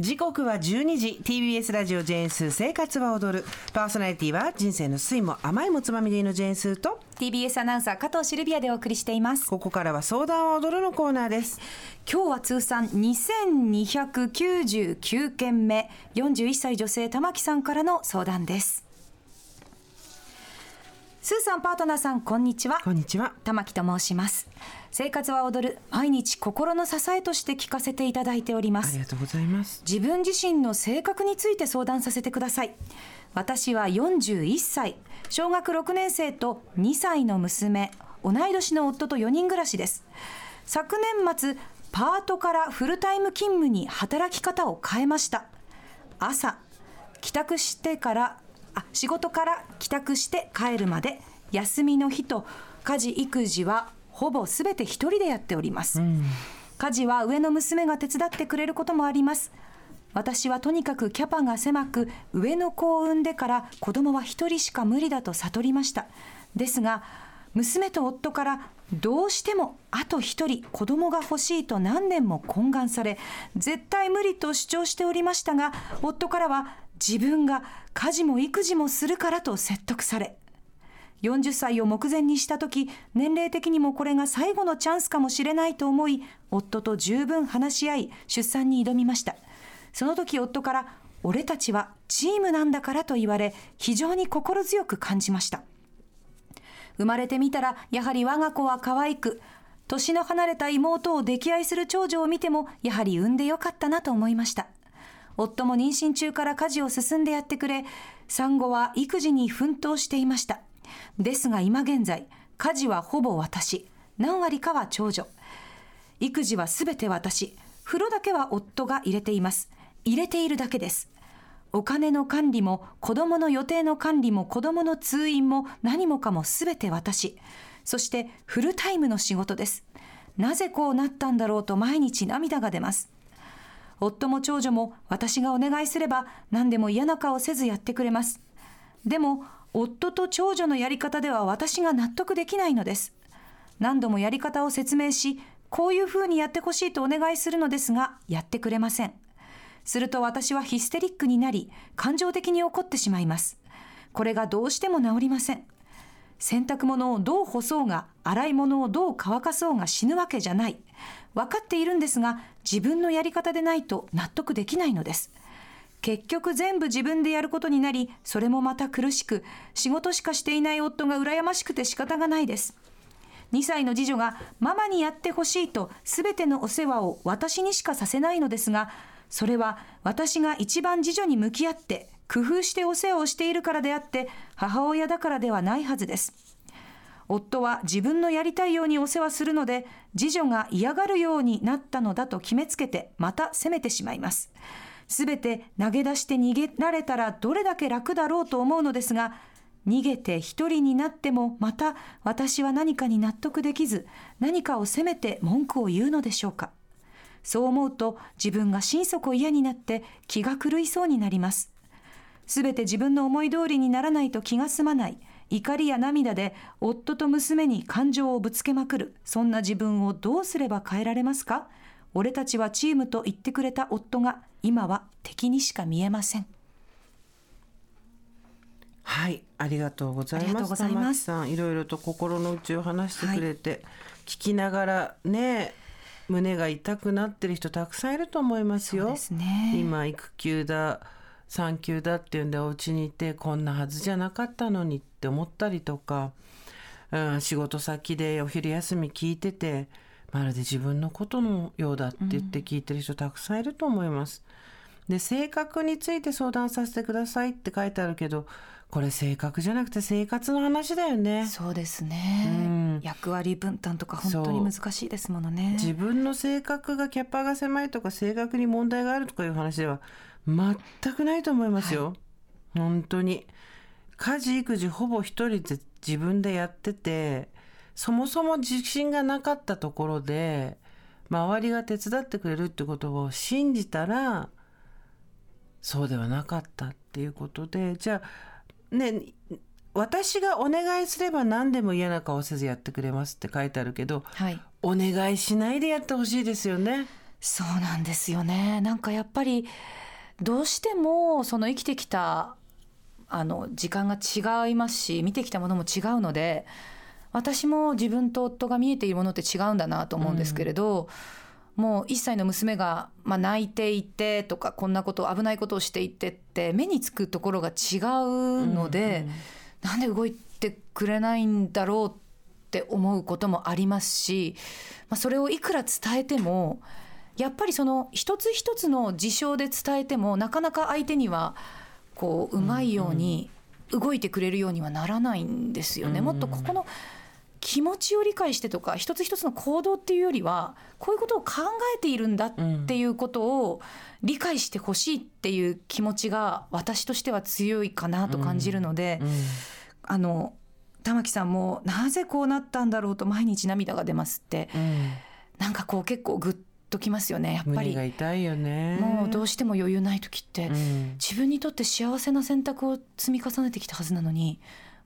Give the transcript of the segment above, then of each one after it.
時刻は12時。TBS ラジオジェーンスー生活は踊る。パーソナリティは人生の酸いも甘いもつまみでいいのジェーンスーと TBS アナウンサー加藤シルビアでお送りしています。ここからは相談は踊るのコーナーです。今日は通算2299件目。41歳女性玉木さんからの相談ですスーさんパートナーさんこんにちは。こんにちは。玉木と申します。生活は踊る毎日心の支えとして聞かせていただいております。ありがとうございます。自分自身の性格について相談させてください。私は41歳。小学6年生と2歳の娘。同い年の夫と4人暮らしです。昨年末パートからフルタイム勤務に働き方を変えました。朝帰宅してからあ仕事から帰宅して帰るまで休みの日と家事育児はほぼすべて一人でやっております、うん、家事は上の娘が手伝ってくれることもあります。私はとにかくキャパが狭く上の子を産んでから子供は一人しか無理だと悟りました。ですが娘と夫からどうしてもあと一人子供が欲しいと何年も懇願され絶対無理と主張しておりましたが夫からは自分が家事も育児もするからと説得され40歳を目前にした時年齢的にもこれが最後のチャンスかもしれないと思い夫と十分話し合い出産に挑みました。その時夫から俺たちはチームなんだからと言われ非常に心強く感じました。生まれてみたらやはり我が子は可愛く年の離れた妹を溺愛する長女を見てもやはり産んでよかったなと思いました。夫も妊娠中から家事を進んでやってくれ産後は育児に奮闘していました。ですが今現在家事はほぼ私。何割かは長女。育児はすべて私。風呂だけは夫が入れています。入れているだけです。お金の管理も子供の予定の管理も子供の通院も何もかもすべて私。そしてフルタイムの仕事です。なぜこうなったんだろうと毎日涙が出ます。夫も長女も私がお願いすれば何でも嫌な顔せずやってくれます。でも夫と長女のやり方では私が納得できないのです。何度もやり方を説明しこういうふうにやってほしいとお願いするのですがやってくれません。すると私はヒステリックになり感情的に怒ってしまいます。これがどうしても治りません。洗濯物をどう干そうが洗い物をどう乾かそうが死ぬわけじゃない。分かっているんですが自分のやり方でないと納得できないのです。結局全部自分でやることになりそれもまた苦しく仕事しかしていない夫が羨ましくて仕方がないです。2歳の次女がママにやってほしいと全てのお世話を私にしかさせないのですがそれは私が一番次女に向き合って工夫してお世話をしているからであって母親だからではないはずです。夫は自分のやりたいようにお世話するので次女が嫌がるようになったのだと決めつけてまた責めてしまいます。すべて投げ出して逃げられたらどれだけ楽だろうと思うのですが逃げて一人になってもまた私は何かに納得できず何かを責めて文句を言うのでしょうか。そう思うと自分が心底嫌になって気が狂いそうになります。すべて自分の思い通りにならないと気が済まない。怒りや涙で夫と娘に感情をぶつけまくる。そんな自分をどうすれば変えられますか？俺たちはチームと言ってくれた夫が今は敵にしか見えません。はいありがとうございます。玉木さんいろいろと心の内を話してくれて、はい、聞きながらね胸が痛くなってる人たくさんいると思いますよ。すね、今育休だ産休だっていうんでお家にいてこんなはずじゃなかったのにって思ったりとか、うん、仕事先でお昼休み聞いててまるで自分のことのようだって言って聞いてる人たくさんいると思います。で性格について相談させてくださいって書いてあるけどこれ性格じゃなくて生活の話だよね。そうですね、うん、役割分担とか本当に難しいですものね。自分の性格がキャパが狭いとか性格に問題があるとかいう話では全くないと思いますよ。はい、本当に。家事育児ほぼ一人で自分でやっててそもそも自信がなかったところで周りが手伝ってくれるってことを信じたらそうではなかったっていうことで。じゃあね私がお願いすれば何でも嫌な顔せずやってくれますって書いてあるけど、はい、お願いしないでやってほしいですよね。そうなんですよね。なんかやっぱりどうしてもその生きてきたあの時間が違いますし見てきたものも違うので私も自分と夫が見えているものって違うんだなと思うんですけれど、うん、もう1歳の娘が、まあ、泣いていてとかこんなこと危ないことをしていてって目につくところが違うので、うんうん、なんで動いてくれないんだろうって思うこともありますし、まあ、それをいくら伝えてもやっぱりその一つ一つの事象で伝えてもなかなか相手にはこううまいように動いてくれるようにはならないんですよね。もっとここの気持ちを理解してとか一つ一つの行動っていうよりはこういうことを考えているんだっていうことを理解してほしいっていう気持ちが私としては強いかなと感じるので、あの玉木さんもなぜこうなったんだろうと毎日涙が出ますって、なんかこう結構グッときますよねやっぱり。痛いよね。もうどうしても余裕ない時って、自分にとって幸せな選択を積み重ねてきたはずなのに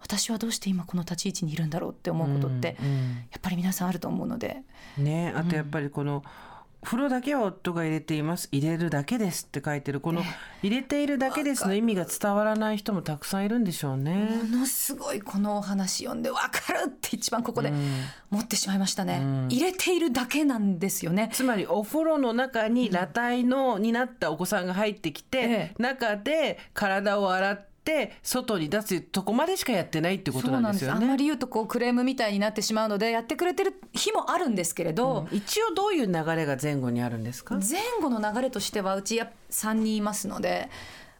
私はどうして今この立ち位置にいるんだろうって思うことって、うんうん、やっぱり皆さんあると思うので。ねあとやっぱりこの、風呂だけは夫が入れています。入れるだけですって書いてる。この入れているだけですの意味が伝わらない人もたくさんいるんでしょうね。ものすごいこのお話読んでわかるって一番ここで持ってしまいましたね、うん、入れているだけなんですよね。つまりお風呂の中に裸体のになったお子さんが入ってきて、ええ、中で体を洗ってって外に出すとこまでしかやってないってことなんですよね。あんまり言うとこうクレームみたいになってしまうのでやってくれてる日もあるんですけれど、うん、一応どういう流れが前後にあるんですか？前後の流れとしてはうちや3人いますので、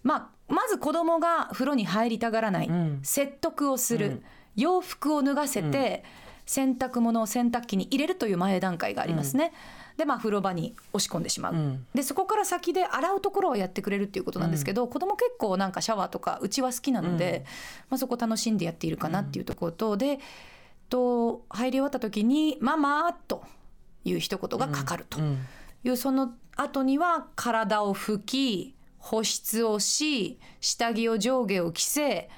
まあ、まず子供が風呂に入りたがらない、うん、説得をする、うん、洋服を脱がせて、洗濯物を洗濯機に入れるという前段階がありますね。でまあ風呂場に押し込んでしまう、うん、でそこから先で洗うところをやってくれるっていうことなんですけど、うん、子供結構なんかシャワーとかうちは好きなので、うん、まあ、そこ楽しんでやっているかなっていうところと、でと入り終わった時に「ママ」という一言がかかると。いう、その後には体を拭き保湿をし下着を上下を着せ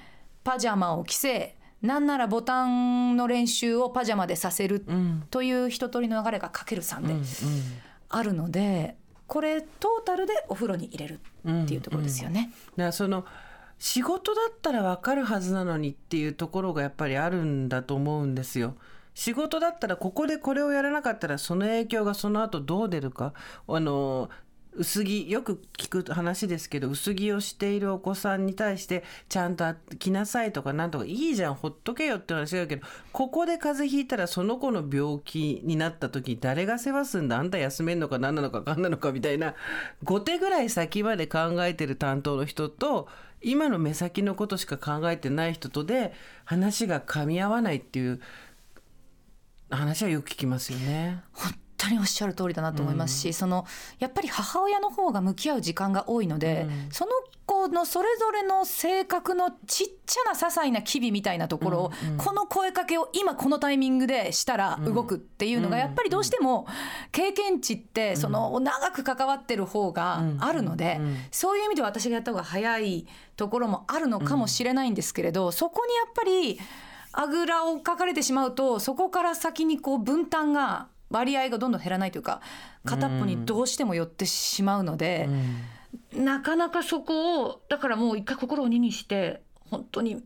パジャマを着せなんならボタンの練習をパジャマでさせるという一通りの流れがかける3であるのでこれトータルでお風呂に入れるっていうところですよね。うんうん、その仕事だったら分かるはずなのにっていうところがやっぱりあるんだと思うんですよ。仕事だったらここでこれをやらなかったらその影響がその後どう出るかあの薄着よく聞く話ですけど薄着をしているお子さんに対してちゃんと来なさいとかなんとかいいじゃんほっとけよって話だけどここで風邪ひいたらその子の病気になった時誰が世話すんだあんた休めんのか何なのか何なのかみたいな5手ぐらい先まで考えてる担当の人と今の目先のことしか考えてない人とで話が噛み合わないっていう話はよく聞きますよね。当におっしゃる通りだなと思いますし、うん、そのやっぱり母親の方が向き合う時間が多いので、うん、その子のそれぞれの性格のちっちゃな些細な機微みたいなところを、うん、この声かけを今このタイミングでしたら動くっていうのがやっぱりどうしても経験値ってその長く関わってる方があるので、そういう意味では私がやった方が早いところもあるのかもしれないんですけれど、そこにやっぱりあぐらをかかれてしまうとそこから先にこう分担が割合がどんどん減らないというか片っぽにどうしても寄ってしまうので、うん、なかなかそこをだからもう一回心を2にして本当に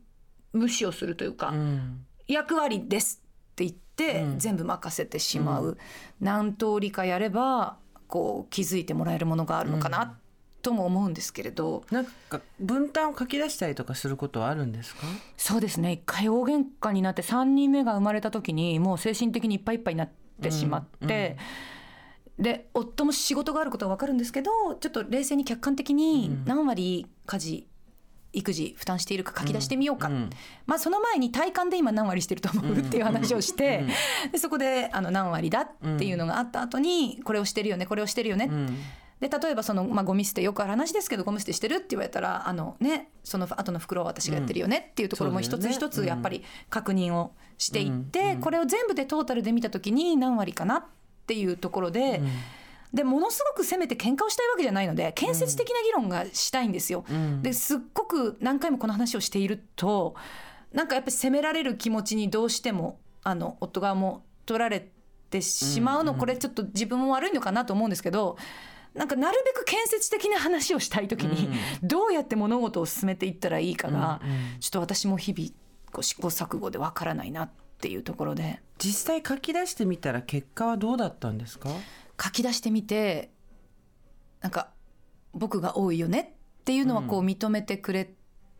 無視をするというか、うん、役割ですって言って全部任せてしまう、うん、何通りかやればこう気づいてもらえるものがあるのかなとも思うんですけれど。なんか分担を書き出したりとかすることはあるんですか？そうですね。一回大喧嘩になって3人目が生まれた時にもう精神的にいっぱいいっぱいになってってしまって、うん、で夫も仕事があることは分かるんですけどちょっと冷静に客観的に何割家事育児負担しているか書き出してみようか、うん、まあ、その前に体感で今何割してると思うっていう話をして、でそこであの何割だっていうのがあった後にこれをしてるよねこれをしてるよね、で例えばその、まあ、ゴミ捨てよくある話ですけどゴミ捨てしてるって言われたらあの、ね、その後の袋は私がやってるよねっていうところも一つ一つやっぱり確認をしていって、これを全部でトータルで見た時に何割かなっていうところで。でものすごく責めて喧嘩をしたいわけじゃないので建設的な議論がしたいんですよ。ですっごく何回もこの話をしているとなんかやっぱり責められる気持ちにどうしてもあの夫側も取られってしまうの、これちょっと自分も悪いのかなと思うんですけどなんかなるべく建設的な話をしたい時に、どうやって物事を進めていったらいいかが、ちょっと私も日々こう試行錯誤でわからないなっていうところで。実際書き出してみたら結果はどうだったんですか？書き出してみてなんか僕が多いよねっていうのはこう認めてくれ、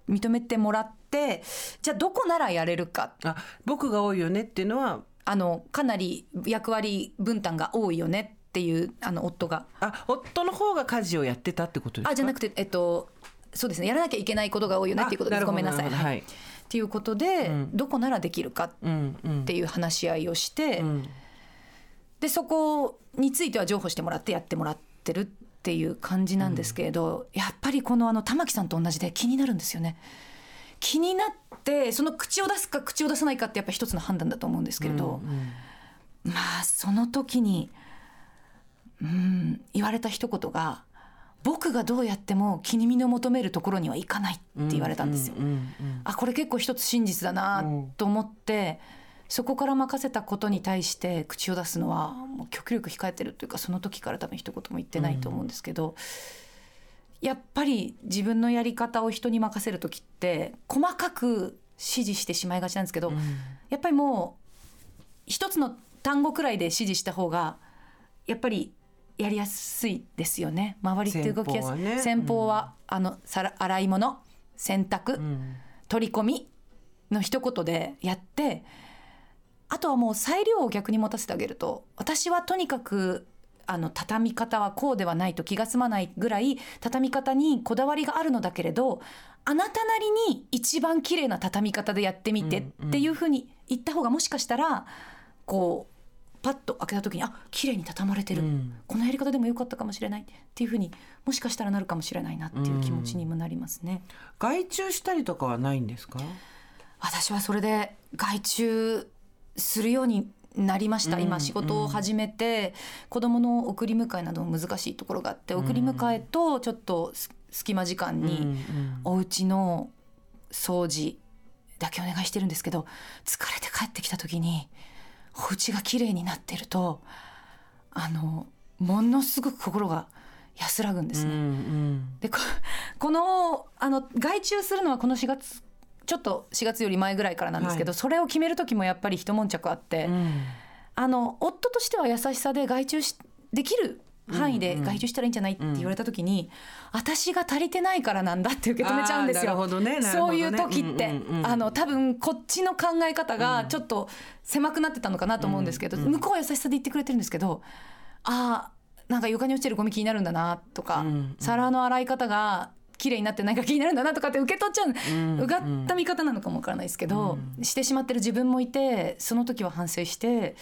認めてもらってじゃあどこならやれるか。あ僕が多いよねっていうのは？あのかなり役割分担が多いよねっていうあの夫が。あ夫の方が家事をやってたってことですか？あじゃなくてえっとそうですね。やらなきゃいけないことが多いよねっていうことです。ごめんなさい、はい、っていうことで、うん、どこならできるかっていう話し合いをして、うん、でそこについては譲歩してもらってやってもらってるっていう感じなんですけれど、うん、やっぱりこのあの玉木さんと同じで気になるんですよね。気になってその口を出すか口を出さないかってやっぱ一つの判断だと思うんですけれど、まあその時にうん言われた一言が「僕がどうやっても気に身の求めるところにはいかない」って言われたんですよ。あこれ結構一つ真実だなと思って、そこから任せたことに対して口を出すのはもう極力控えてるというかその時から多分一言も言ってないと思うんですけど。やっぱり自分のやり方を人に任せる時って細かく指示してしまいがちなんですけど、やっぱりもう一つの単語くらいで指示した方がやっぱりやりやすいですよね。周りって動きやすい。先方は,、あの洗い物洗濯、取り込みの一言でやってあとはもう裁量を逆に持たせてあげると私はとにかくあの畳み方はこうではないと気が済まないぐらい畳み方にこだわりがあるのだけれどあなたなりに一番綺麗な畳み方でやってみてっていうふうに言った方がもしかしたらこうパッと開けた時にあ綺麗に畳まれてる、うん、このやり方でもよかったかもしれない。っていうふうにもしかしたらなるかもしれないなっていう気持ちにもなりますね。うん、外注したりとかはないんですか？私はそれで外注するようになりました、今仕事を始めて、子どもの送り迎えなども難しいところがあって送り迎えとちょっと隙間時間にお家の掃除だけお願いしてるんですけど疲れて帰ってきた時にお家が綺麗になってるとあのものすごく心が安らぐんですね。うんうん、でこのあの外注するのはこの4月ちょっと4月より前ぐらいからなんですけど、はい、それを決める時もやっぱり一悶着あって、うん、あの夫としては優しさで外注しできる範囲で外注したらいいんじゃないって言われた時に、うん、私が足りてないからなんだって受け止めちゃうんですよ。ねね、そういう時って、うんうんうん、あの多分こっちの考え方がちょっと狭くなってたのかなと思うんですけど、うんうん、向こうは優しさで言ってくれてるんですけどあなんか床に落ちてるゴミ気になるんだなとか、うんうん、皿の洗い方が綺麗になってないか気になるんだなとかって受け取っちゃう、うん、うがった見方なのかもわからないですけど、うん、してしまってる自分もいてその時は反省して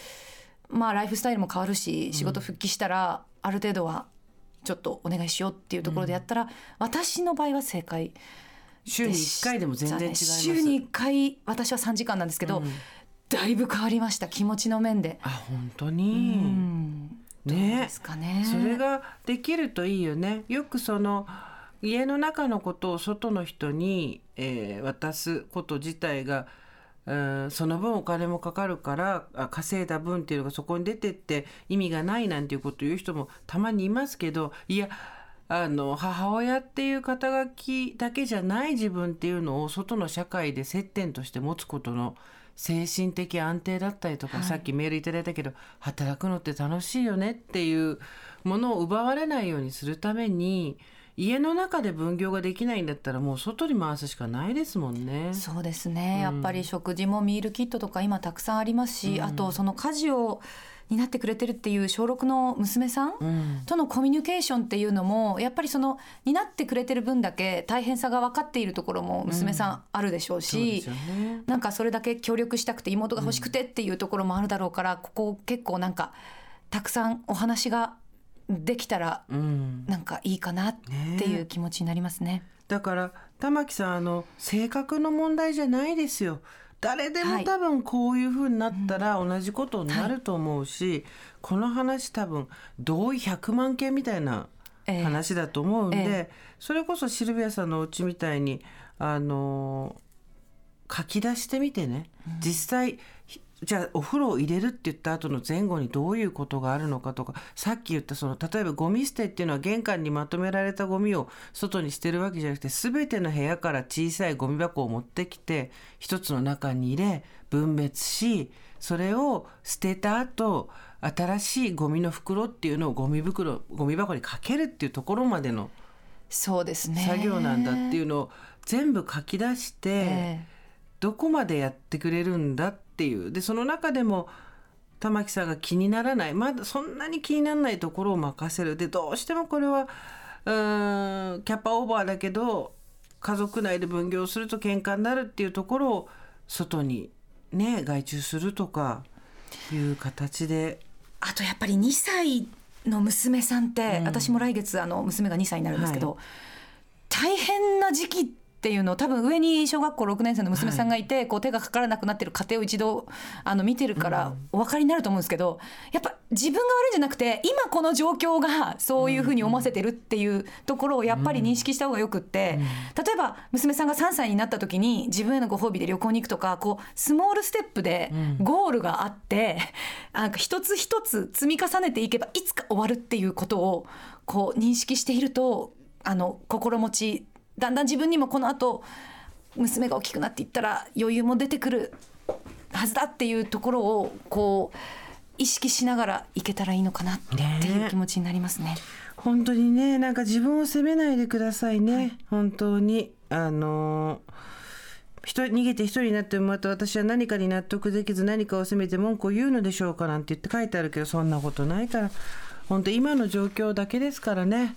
まあライフスタイルも変わるし仕事復帰したらある程度はちょっとお願いしようっていうところでやったら、うん、私の場合は正解週に1回でも全然違います。週に1回私は3時間なんですけど、うん、だいぶ変わりました気持ちの面で。あ本当に、うん、ね。ですかね。それができるといいよね。よくその家の中のことを外の人に、えー、渡すこと自体が、うん、その分お金もかかるから稼いだ分っていうのがそこに出てって意味がないなんていうことを言う人もたまにいますけどいやあの母親っていう肩書きだけじゃない自分っていうのを外の社会で接点として持つことの精神的安定だったりとか、はい、さっきメールいただいたけど働くのって楽しいよねっていうものを奪われないようにするために家の中で分業ができないんだったらもう外に回すしかないですもんね。そうですね、うん、やっぱり食事もミールキットとか今たくさんありますし、うん、あとその家事を担ってくれてるっていう小6の娘さんとのコミュニケーションっていうのもやっぱりその担ってくれてる分だけ大変さが分かっているところも娘さんあるでしょうし、うんね、なんかそれだけ協力したくて妹が欲しくてっていうところもあるだろうからここ結構なんかたくさんお話ができたらなんかいいかなっていう気持ちになりますね。ね。だから玉木さんあの性格の問題じゃないですよ。誰でも多分こういうふうになったら同じことになると思うし、はい、この話多分同意100万件みたいな話だと思うんで、えーえ。ー、それこそシルビアさんのお家みたいにあの書き出してみてね、うん、実際じゃあお風呂を入れるって言った後の前後にどういうことがあるのかとかさっき言ったその例えばゴミ捨てっていうのは玄関にまとめられたゴミを外に捨てるわけじゃなくて全ての部屋から小さいゴミ箱を持ってきて一つの中に入れ分別しそれを捨てた後新しいゴミの袋っていうのをゴミ袋ゴミ箱にかけるっていうところまでのそうですね。作業なんだっていうのを全部書き出して、え。どこまでやってくれるんだっていう。でその中でも玉木さんが気にならない。まだそんなに気にならないところを任せる。でどうしてもこれはうーんキャパオーバーだけど家族内で分業すると喧嘩になるっていうところを外にね外注するとかいう形で。あとやっぱり2歳の娘さんって、私も来月あの娘が2歳になるんですけど、大変な時期っていうのを多分上に小学校6年生の娘さんがいて、こう手がかからなくなってる家庭を一度あの見てるからお分かりになると思うんですけどやっぱ自分が悪いんじゃなくて今この状況がそういうふうに思わせてるっていうところをやっぱり認識した方がよくって、例えば娘さんが3歳になった時に自分へのご褒美で旅行に行くとかこうスモールステップでゴールがあって、なんか一つ一つ積み重ねていけばいつか終わるっていうことをこう認識しているとあの心持ちだんだん自分にもこの後娘が大きくなっていったら余裕も出てくるはずだっていうところをこう意識しながらいけたらいいのかなっていう気持ちになりますね。本当にねなんか自分を責めないでくださいね、本当に。あの一人逃げて一人になってまた私は何かに納得できず何かを責めて文句を言うのでしょうかなんて言って書いてあるけどそんなことないから。本当今の状況だけですからね、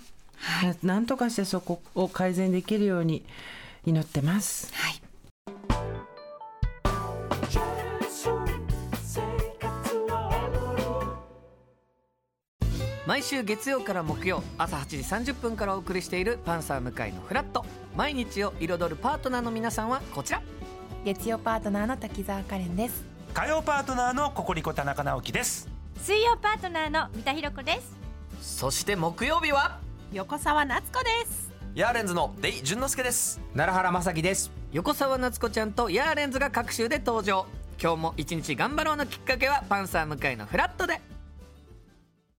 ななんとかしてそこを改善できるように祈ってます。はい。毎週月曜から木曜朝8時30分からお送りしている「パンサー向井のフラット」毎日を彩るパートナーの皆さんはこちら。月曜パートナーの滝沢カレンです。火曜パートナーのココリコ田中直樹です。水曜パートナーの三田寛子です。そして木曜日は？横澤夏子です。ヤーレンズのデイ淳之介です。奈良原正樹です。横澤夏子ちゃんとヤーレンズが各週で登場。今日も一日頑張ろうのきっかけは「パンサー向井のフラット」で